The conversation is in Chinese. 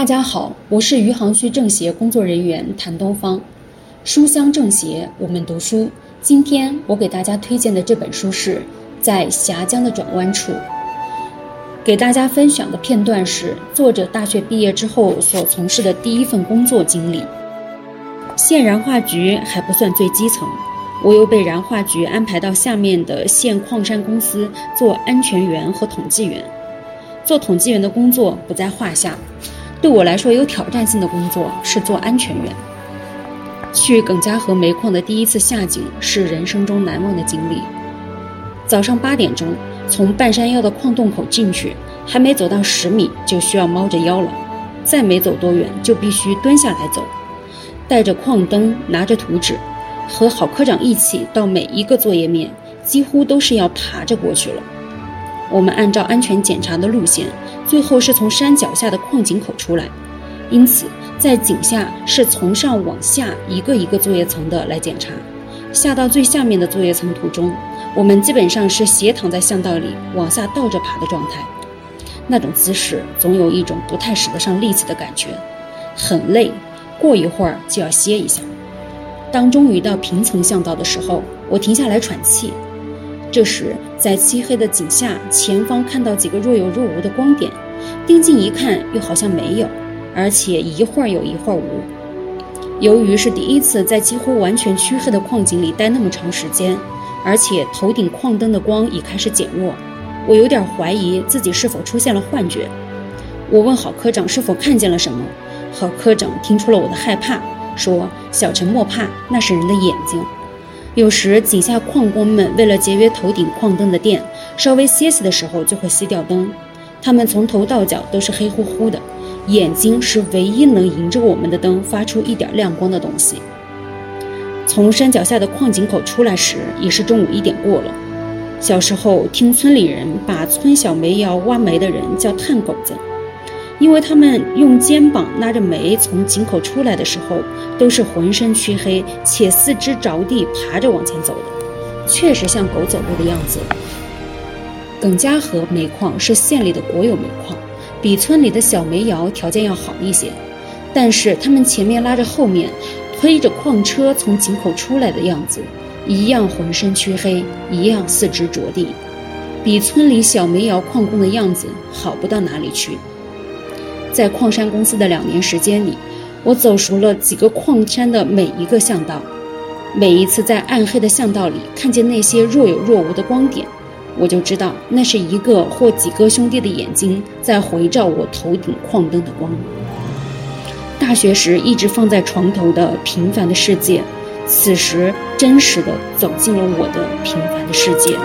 大家好，我是余杭区政协工作人员谭东方。书香政协，我们读书。今天我给大家推荐的这本书是《在峡江的转弯处》。给大家分享的片段是作者大学毕业之后所从事的第一份工作经历。县燃化局还不算最基层，我又被燃化局安排到下面的县矿山公司做安全员和统计员。做统计员的工作不在话下。对我来说有挑战性的工作是做安全员。去耿家河煤矿的第一次下井是人生中难忘的经历。早上八点钟从半山腰的矿洞口进去，还没走到十米就需要猫着腰了，再没走多远就必须蹲下来走。带着矿灯，拿着图纸，和郝科长一起到每一个作业面，几乎都是要爬着过去了。我们按照安全检查的路线，最后是从山脚下的矿井口出来，因此在井下是从上往下一个一个作业层的来检查。下到最下面的作业层途中，我们基本上是斜躺在巷道里往下倒着爬的状态，那种姿势总有一种不太使得上力气的感觉，很累，过一会儿就要歇一下。当终于到平层巷道的时候，我停下来喘气。这时，在漆黑的井下，前方看到几个若有若无的光点，定睛一看，又好像没有，而且一会儿有一会儿无。由于是第一次在几乎完全黢黑的矿井里待那么长时间，而且头顶矿灯的光已开始减弱，我有点怀疑自己是否出现了幻觉。我问郝科长是否看见了什么，郝科长听出了我的害怕，说：“小陈莫怕，那是人的眼睛。”有时井下矿工们为了节约头顶矿灯的电，稍微歇息的时候就会熄掉灯。他们从头到脚都是黑乎乎的，眼睛是唯一能迎着我们的灯发出一点亮光的东西。从山脚下的矿井口出来时，已是中午一点过了。小时候听村里人把村小煤窑挖煤的人叫炭狗子。因为他们用肩膀拉着煤从井口出来的时候，都是浑身黢黑且四肢着地爬着往前走的，确实像狗走路的样子。耿家河煤矿是县里的国有煤矿，比村里的小煤窑条件要好一些，但是他们前面拉着后面推着矿车从井口出来的样子，一样浑身黢黑，一样四肢着地，比村里小煤窑矿工的样子好不到哪里去。在矿山公司的两年时间里，我走熟了几个矿山的每一个巷道。每一次在暗黑的巷道里看见那些若有若无的光点，我就知道那是一个或几个兄弟的眼睛在回照我头顶矿灯的光。大学时一直放在床头的平凡的世界，此时真实的走进了我的平凡的世界。